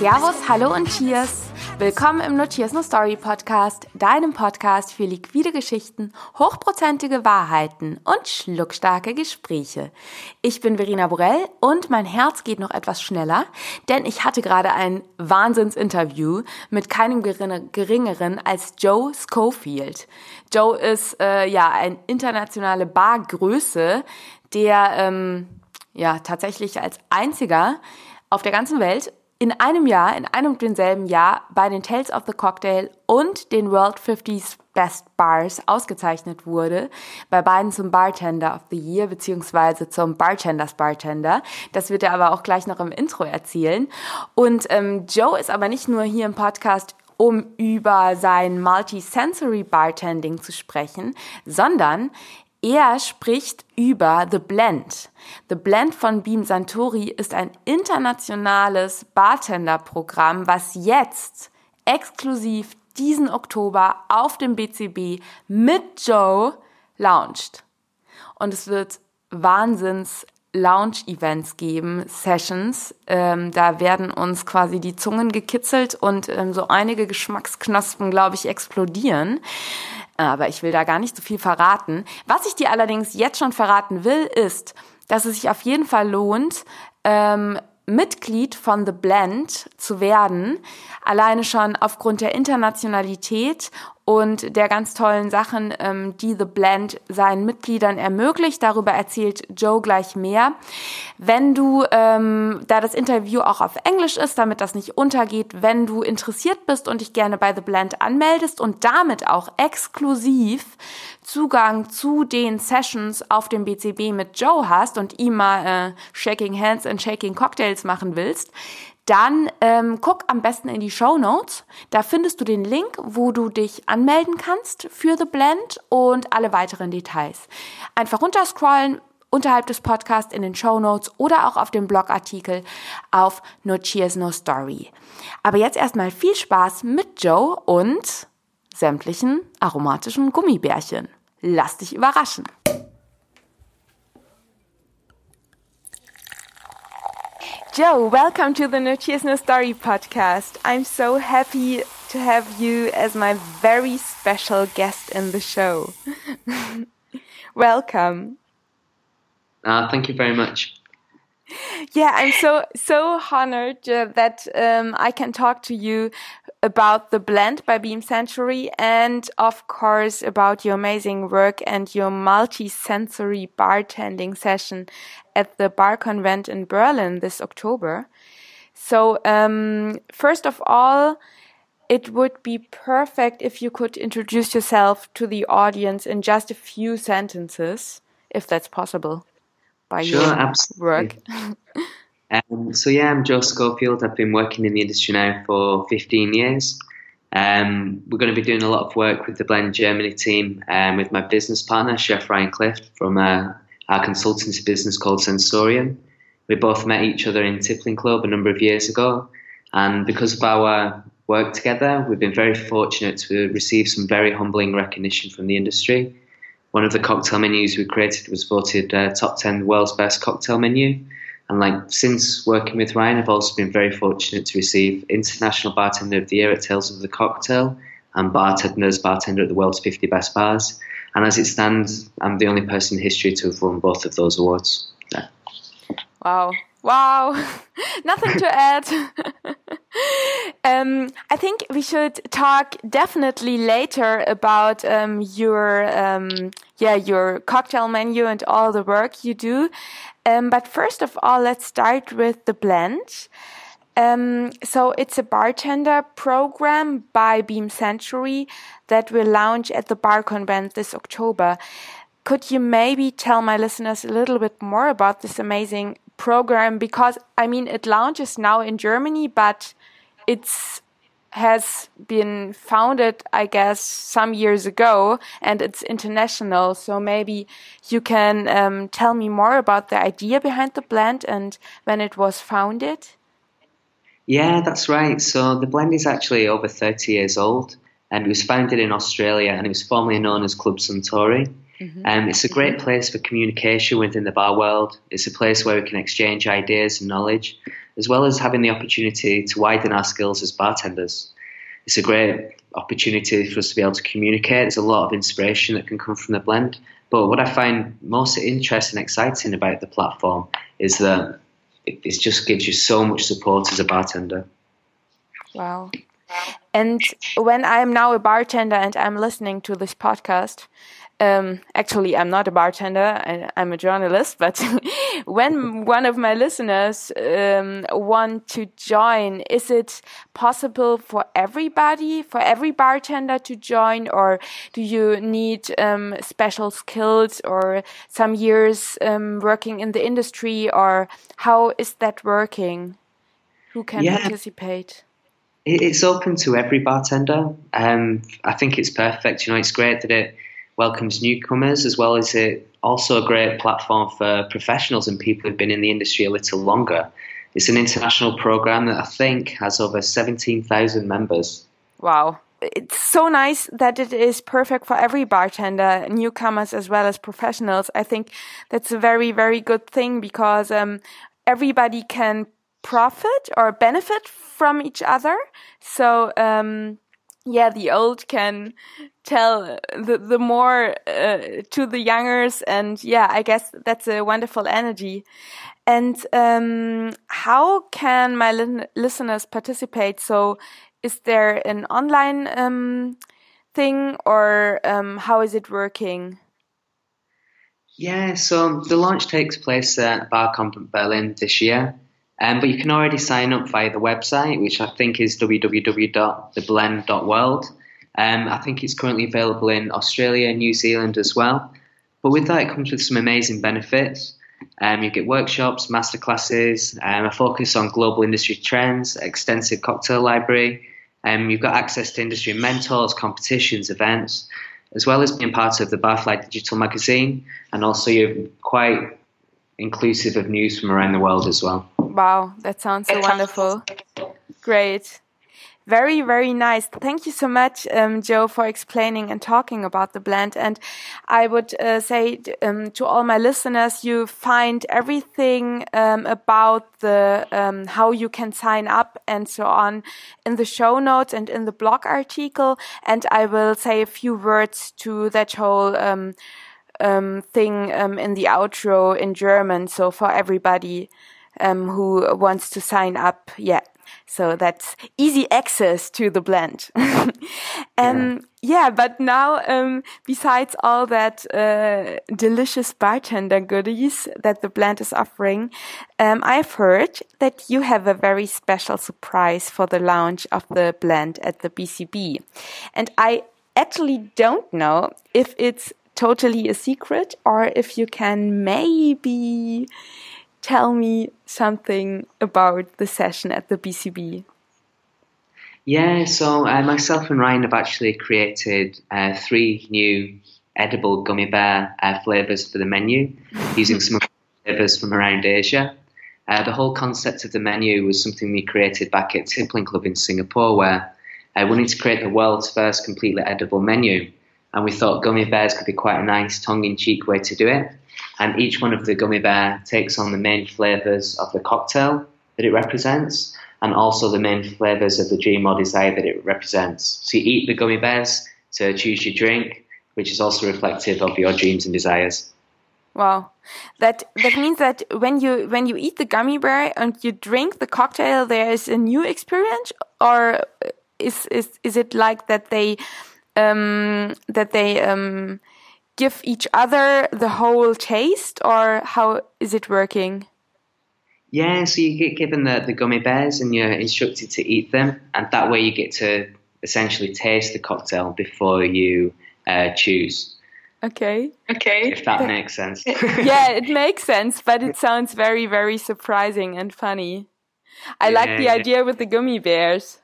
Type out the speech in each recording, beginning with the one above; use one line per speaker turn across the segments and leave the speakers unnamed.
Servus, hallo und Cheers! Willkommen im No Cheers No Story Podcast, deinem Podcast für liquide Geschichten, hochprozentige Wahrheiten und schluckstarke Gespräche. Ich bin Verena Borell und mein Herz geht noch etwas schneller, denn ich hatte gerade ein Wahnsinnsinterview mit keinem geringeren als Joe Schofield. Joe ist äh, ja ein internationale Bargröße, der ähm, ja tatsächlich als einziger auf der ganzen Welt in einem Jahr, in einem und denselben Jahr bei den Tales of the Cocktail und den World 50s Best Bars ausgezeichnet wurde. Bei beiden zum Bartender of the Year beziehungsweise zum Bartenders Bartender. Das wird er aber auch gleich noch im Intro erzählen. Und ähm, Joe ist aber nicht nur hier im Podcast um über sein Multisensory Bartending zu sprechen, sondern er spricht über The Blend. The Blend von Beam Santori ist ein internationales Bartender-Programm, was jetzt exklusiv diesen Oktober auf dem BCB mit Joe launcht. Und es wird Wahnsinns Lounge-Events geben, Sessions. Ähm, da werden uns quasi die Zungen gekitzelt und ähm, so einige Geschmacksknospen, glaube ich, explodieren aber ich will da gar nicht so viel verraten. Was ich dir allerdings jetzt schon verraten will, ist, dass es sich auf jeden Fall lohnt, ähm, Mitglied von The Blend zu werden, alleine schon aufgrund der Internationalität und der ganz tollen Sachen, ähm, die The Blend seinen Mitgliedern ermöglicht. Darüber erzählt Joe gleich mehr. Wenn du, ähm, da das Interview auch auf Englisch ist, damit das nicht untergeht, wenn du interessiert bist und dich gerne bei The Blend anmeldest und damit auch exklusiv Zugang zu den Sessions auf dem BCB mit Joe hast und ihm mal äh, Shaking Hands and Shaking Cocktails machen willst, dann ähm, guck am besten in die Show Notes. Da findest du den Link, wo du dich anmelden kannst für The Blend und alle weiteren Details. Einfach runterscrollen unterhalb des Podcasts in den Show Notes oder auch auf dem Blogartikel auf No Cheers No Story. Aber jetzt erstmal viel Spaß mit Joe und sämtlichen aromatischen Gummibärchen. Lass dich überraschen. Joe, welcome to the No Cheers No Story podcast. I'm so happy to have you as my very special guest in the show. welcome.
Uh, thank you very much.
Yeah, I'm so so honored uh, that um, I can talk to you about the blend by Beam Suntory and of course about your amazing work and your multi-sensory bartending session at the Bar Convent in Berlin this October. So, um, first of all, it would be perfect if you could introduce yourself to the audience in just a few sentences, if that's possible, by
sure,
your
absolutely.
work.
Um, so yeah, I'm Joe Schofield. I've been working in the industry now for 15 years. Um, we're going to be doing a lot of work with the Blend Germany team um, with my business partner, Chef Ryan Clift, from uh, our consultancy business called Sensorium. We both met each other in Tippling Club a number of years ago, and because of our work together, we've been very fortunate to receive some very humbling recognition from the industry. One of the cocktail menus we created was voted uh, top 10 world's best cocktail menu and like since working with Ryan, I've also been very fortunate to receive International Bartender of the Year at Tales of the Cocktail and Bartender's Bartender at the World's 50 Best Bars. And as it stands, I'm the only person in history to have won both of those awards. Yeah.
Wow. Wow. Nothing to add. um, I think we should talk definitely later about um, your um, yeah your cocktail menu and all the work you do. Um, but first of all, let's start with the blend. Um, so it's a bartender program by Beam Suntory that will launch at the Bar Convent this October. Could you maybe tell my listeners a little bit more about this amazing program? Because I mean, it launches now in Germany, but it's has been founded, I guess, some years ago, and it's international. So maybe you can um, tell me more about the idea behind the blend and when it was founded.
Yeah, that's right. So the blend is actually over 30 years old, and it was founded in Australia, and it was formerly known as Club Suntory. Mm-hmm. Um, it's a great place for communication within the bar world. It's a place where we can exchange ideas and knowledge, as well as having the opportunity to widen our skills as bartenders. It's a great opportunity for us to be able to communicate. There's a lot of inspiration that can come from the blend. But what I find most interesting and exciting about the platform is that it, it just gives you so much support as a bartender.
Wow. And when I'm now a bartender and I'm listening to this podcast, um, actually, I'm not a bartender. I, am a journalist. But when one of my listeners um, want to join, is it possible for everybody, for every bartender to join, or do you need um, special skills or some years um, working in the industry, or how is that working? Who can yeah. participate?
It's open to every bartender. Um, I think it's perfect. You know, it's great that it welcomes newcomers as well as it also a great platform for professionals and people who've been in the industry a little longer. It's an international program that I think has over 17,000 members.
Wow. It's so nice that it is perfect for every bartender, newcomers as well as professionals. I think that's a very, very good thing because um, everybody can profit or benefit from each other. So, um, yeah, the old can tell the the more uh, to the youngers, and yeah, I guess that's a wonderful energy. And um, how can my li listeners participate? So, is there an online um, thing, or um, how is it working?
Yeah, so the launch takes place at Bar Convent Berlin this year. Um, but you can already sign up via the website, which I think is www.theblend.world. Um, I think it's currently available in Australia and New Zealand as well. But with that, it comes with some amazing benefits. Um, you get workshops, masterclasses, um, a focus on global industry trends, extensive cocktail library. Um, you've got access to industry mentors, competitions, events, as well as being part of the Barfly Digital magazine. And also, you're quite inclusive of news from around the world as well.
Wow, that sounds so wonderful. Great. Very, very nice. Thank you so much, um, Joe, for explaining and talking about the blend. And I would uh, say um, to all my listeners, you find everything um, about the um, how you can sign up and so on in the show notes and in the blog article. And I will say a few words to that whole um, um, thing in the outro in German. So for everybody um, who wants to sign up. Yeah. So that's easy access to the blend. um, yeah. yeah. but now, um, besides all that uh, delicious bartender goodies that the blend is offering, um, I've heard that you have a very special surprise for the launch of the blend at the BCB. And I actually don't know if it's totally a secret or if you can maybe tell me something about the session at the BCB.
Yeah, so uh, myself and Ryan have actually created uh, three new edible gummy bear uh, flavors for the menu using some flavors from around Asia. Uh, the whole concept of the menu was something we created back at Tippling Club in Singapore, where I wanted to create the world's first completely edible menu. And we thought gummy bears could be quite a nice tongue in cheek way to do it and each one of the gummy bear takes on the main flavors of the cocktail that it represents and also the main flavors of the dream or desire that it represents. So you eat the gummy bears to choose your drink, which is also reflective of your dreams and desires.
Wow, that that means that when you when you eat the gummy bear and you drink the cocktail, there is a new experience, or is is is it like that they um, that they um, give each other the whole taste, or how is it working?
Yeah, so you get given the, the gummy bears and you're instructed to eat them, and that way you get to essentially taste the cocktail before you uh, choose.
Okay.
Okay. If that makes sense.
yeah, it makes sense, but it sounds very, very surprising and funny. I yeah, like the yeah. idea with the gummy bears.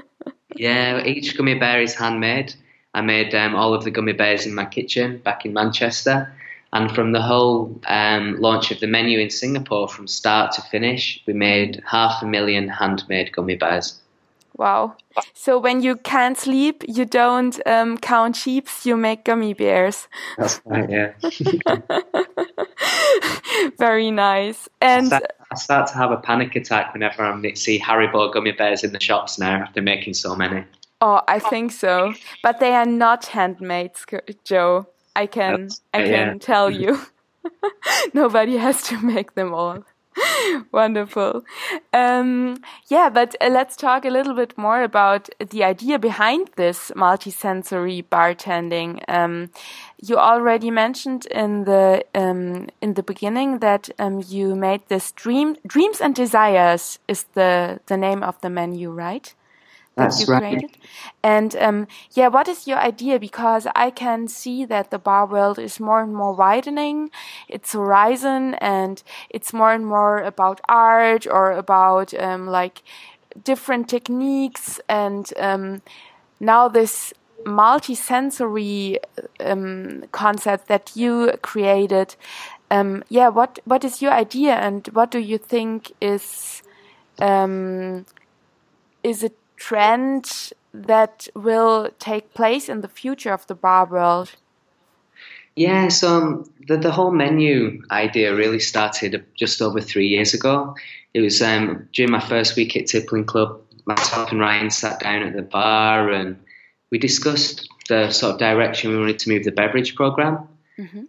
yeah, each gummy bear is handmade. I made um, all of the gummy bears in my kitchen back in Manchester. And from the whole um, launch of the menu in Singapore, from start to finish, we made half a million handmade gummy bears.
Wow. So when you can't sleep, you don't um, count sheeps, you make gummy bears.
That's right, yeah.
Very nice. And
I start, I start, to have a panic attack whenever I see Haribo gummy bears in the shops now after making so many.
Oh, I think so. But they are not handmade, Joe. I can I can yeah. tell you. Nobody has to make them all. Wonderful. Um, yeah, but uh, let's talk a little bit more about the idea behind this multisensory bartending. Um, you already mentioned in the um, in the beginning that um, you made this dream dreams and desires is the the name of the menu, right?
That's you right. created.
And um, yeah, what is your idea? Because I can see that the bar world is more and more widening its horizon, and it's more and more about art or about um, like different techniques. And um, now this multi-sensory um, concept that you created. Um, yeah, what what is your idea, and what do you think is um, is it trend that will take place in the future of the bar world?
Yeah, so um, the, the whole menu idea really started just over three years ago. It was um, during my first week at Tippling Club, myself and Ryan sat down at the bar and we discussed the sort of direction we wanted to move the beverage program. Mm-hmm. Um,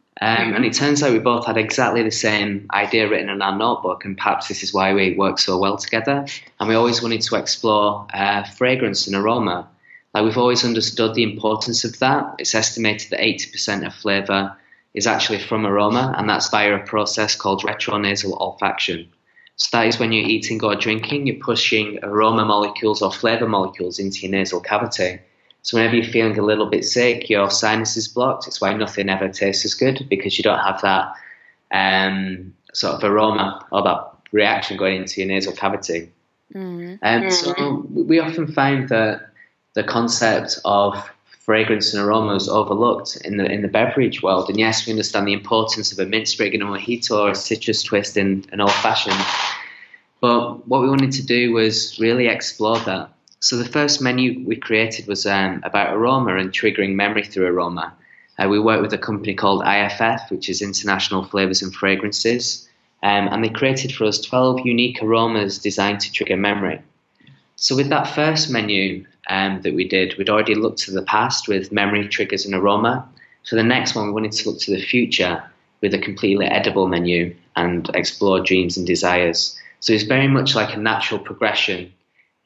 and it turns out we both had exactly the same idea written in our notebook, and perhaps this is why we work so well together. And we always wanted to explore uh, fragrance and aroma. Like we've always understood the importance of that. It's estimated that 80% of flavour is actually from aroma, and that's via a process called retronasal olfaction. So that is when you're eating or drinking, you're pushing aroma molecules or flavour molecules into your nasal cavity. So whenever you're feeling a little bit sick, your sinus is blocked. It's why nothing ever tastes as good because you don't have that um, sort of aroma or that reaction going into your nasal cavity. Mm. Um, so we often find that the concept of fragrance and aroma is overlooked in the in the beverage world. And yes, we understand the importance of a mint sprig in a mojito or a citrus twist in an old fashioned. But what we wanted to do was really explore that so the first menu we created was um, about aroma and triggering memory through aroma. Uh, we worked with a company called IFF, which is International Flavors and Fragrances, um, and they created for us 12 unique aromas designed to trigger memory. So with that first menu um, that we did, we'd already looked to the past with memory triggers and aroma. For the next one, we wanted to look to the future with a completely edible menu and explore dreams and desires. So it's very much like a natural progression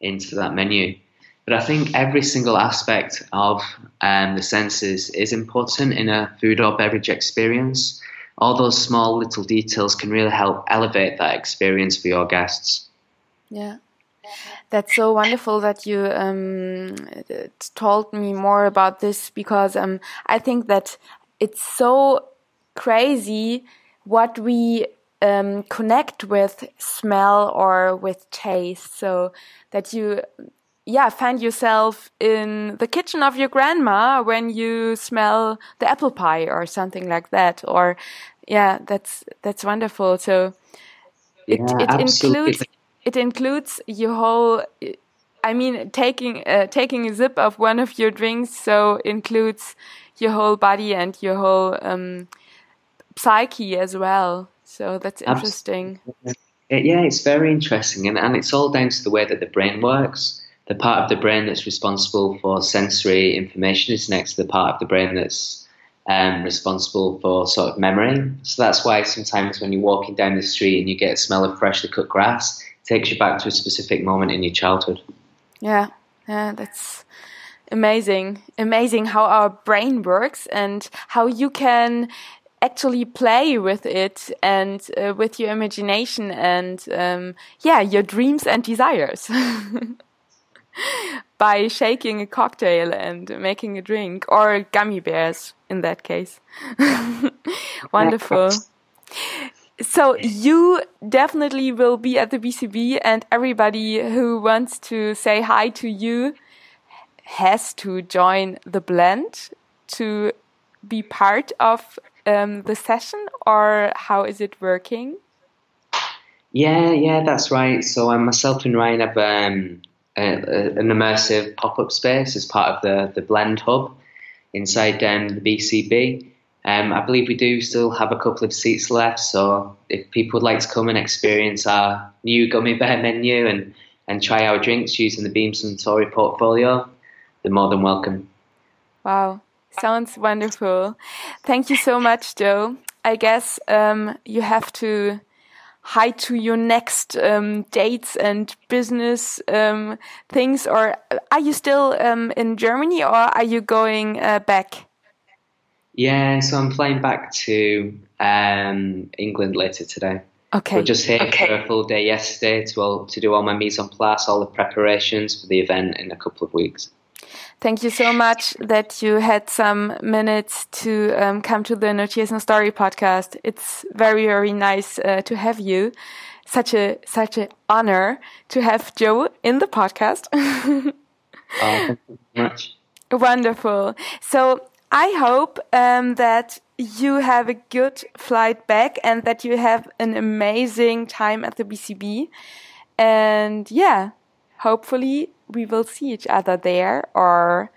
into that menu. But I think every single aspect of um, the senses is important in a food or beverage experience. All those small little details can really help elevate that experience for your guests.
Yeah. That's so wonderful that you um, told me more about this because um, I think that it's so crazy what we um, connect with smell or with taste. So that you yeah find yourself in the kitchen of your grandma when you smell the apple pie or something like that. Or yeah that's that's wonderful. So it yeah, it includes it includes your whole I mean, taking uh, taking a sip of one of your drinks so includes your whole body and your whole um, psyche as well. So that's interesting.
Yeah, it's very interesting, and, and it's all down to the way that the brain works. The part of the brain that's responsible for sensory information is next to the part of the brain that's um, responsible for sort of memory. So that's why sometimes when you're walking down the street and you get a smell of freshly cut grass, it takes you back to a specific moment in your childhood.
Yeah, yeah, that's amazing. Amazing how our brain works and how you can actually play with it and uh, with your imagination and um, yeah your dreams and desires. By shaking a cocktail and making a drink or gummy bears in that case. Wonderful. So you definitely will be at the BCB and everybody who wants to say hi to you has to join the blend to be part of um, the session, or how is it working?
Yeah, yeah, that's right. So um, myself and Ryan have um, a, an immersive pop up space as part of the, the Blend Hub inside um, the BCB. Um, I believe we do still have a couple of seats left, so if people would like to come and experience our new gummy bear menu and, and try our drinks using the Beam Suntory portfolio, they're more than welcome.
Wow, sounds wonderful. Thank you so much, Joe. I guess um, you have to hide to your next um, dates and business um, things, or are you still um, in Germany, or are you going uh, back?
Yeah, so I'm flying back to um, England later today.
Okay.
We're just here
okay.
for a full day yesterday to all, to do all my mise en place, all the preparations for the event in a couple of weeks.
Thank you so much that you had some minutes to um, come to the No Story podcast. It's very very nice uh, to have you. Such a such an honor to have Joe in the podcast.
oh, thank you so much.
Wonderful. So I hope um, that you have a good flight back and that you have an amazing time at the BCB. And yeah, hopefully we will see each other there or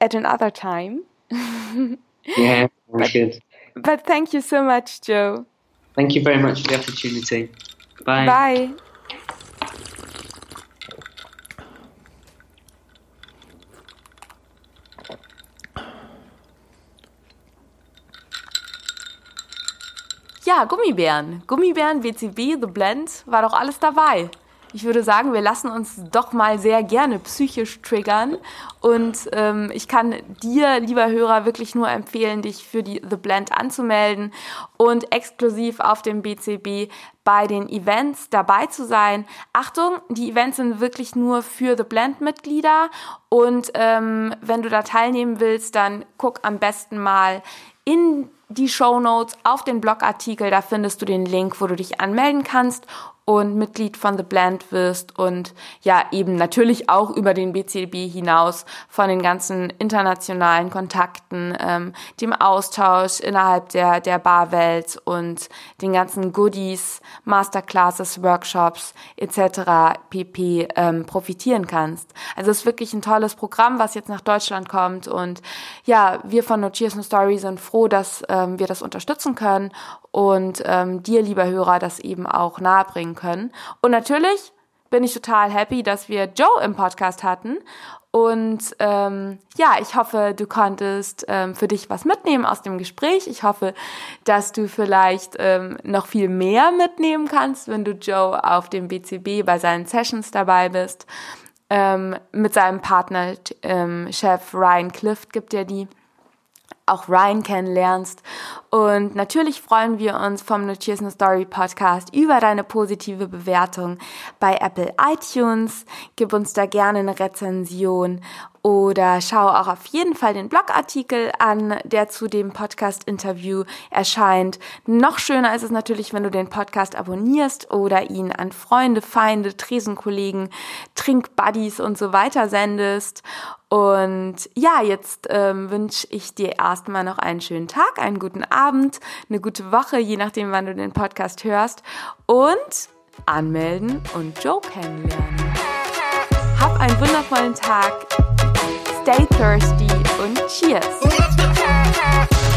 at another time.
yeah, but, good.
But thank you so much, Joe.
Thank you very much for the opportunity. Bye.
Bye. Ja, Gummibären. Gummibären, BCB, The Blend, war doch alles dabei. Ich würde sagen, wir lassen uns doch mal sehr gerne psychisch triggern. Und ähm, ich kann dir, lieber Hörer, wirklich nur empfehlen, dich für die The Blend anzumelden und exklusiv auf dem BCB bei den Events dabei zu sein. Achtung, die Events sind wirklich nur für The Blend-Mitglieder. Und ähm, wenn du da teilnehmen willst, dann guck am besten mal in die Show Notes auf den Blogartikel. Da findest du den Link, wo du dich anmelden kannst und Mitglied von The Blend wirst und ja eben natürlich auch über den BCB hinaus von den ganzen internationalen Kontakten, ähm, dem Austausch innerhalb der, der Barwelt und den ganzen Goodies, Masterclasses, Workshops etc. pp. Ähm, profitieren kannst. Also es ist wirklich ein tolles Programm, was jetzt nach Deutschland kommt und ja, wir von No Cheers No Story sind froh, dass ähm, wir das unterstützen können und ähm, dir, lieber Hörer, das eben auch nahebringen können. Und natürlich bin ich total happy, dass wir Joe im Podcast hatten. Und ähm, ja, ich hoffe, du konntest ähm, für dich was mitnehmen aus dem Gespräch. Ich hoffe, dass du vielleicht ähm, noch viel mehr mitnehmen kannst, wenn du Joe auf dem BCB bei seinen Sessions dabei bist. Ähm, mit seinem Partner, ähm, Chef Ryan Clift, gibt er die auch Ryan kennenlernst. Und natürlich freuen wir uns vom Notiers No Story Podcast über deine positive Bewertung bei Apple iTunes. Gib uns da gerne eine Rezension oder schau auch auf jeden Fall den Blogartikel an, der zu dem Podcast-Interview erscheint. Noch schöner ist es natürlich, wenn du den Podcast abonnierst oder ihn an Freunde, Feinde, Tresenkollegen, Trinkbuddies und so weiter sendest. Und ja, jetzt ähm, wünsche ich dir erstmal noch einen schönen Tag, einen guten Abend, eine gute Woche, je nachdem, wann du den Podcast hörst. Und anmelden und Joe kennenlernen. Hab einen wundervollen Tag. stay thirsty und cheers!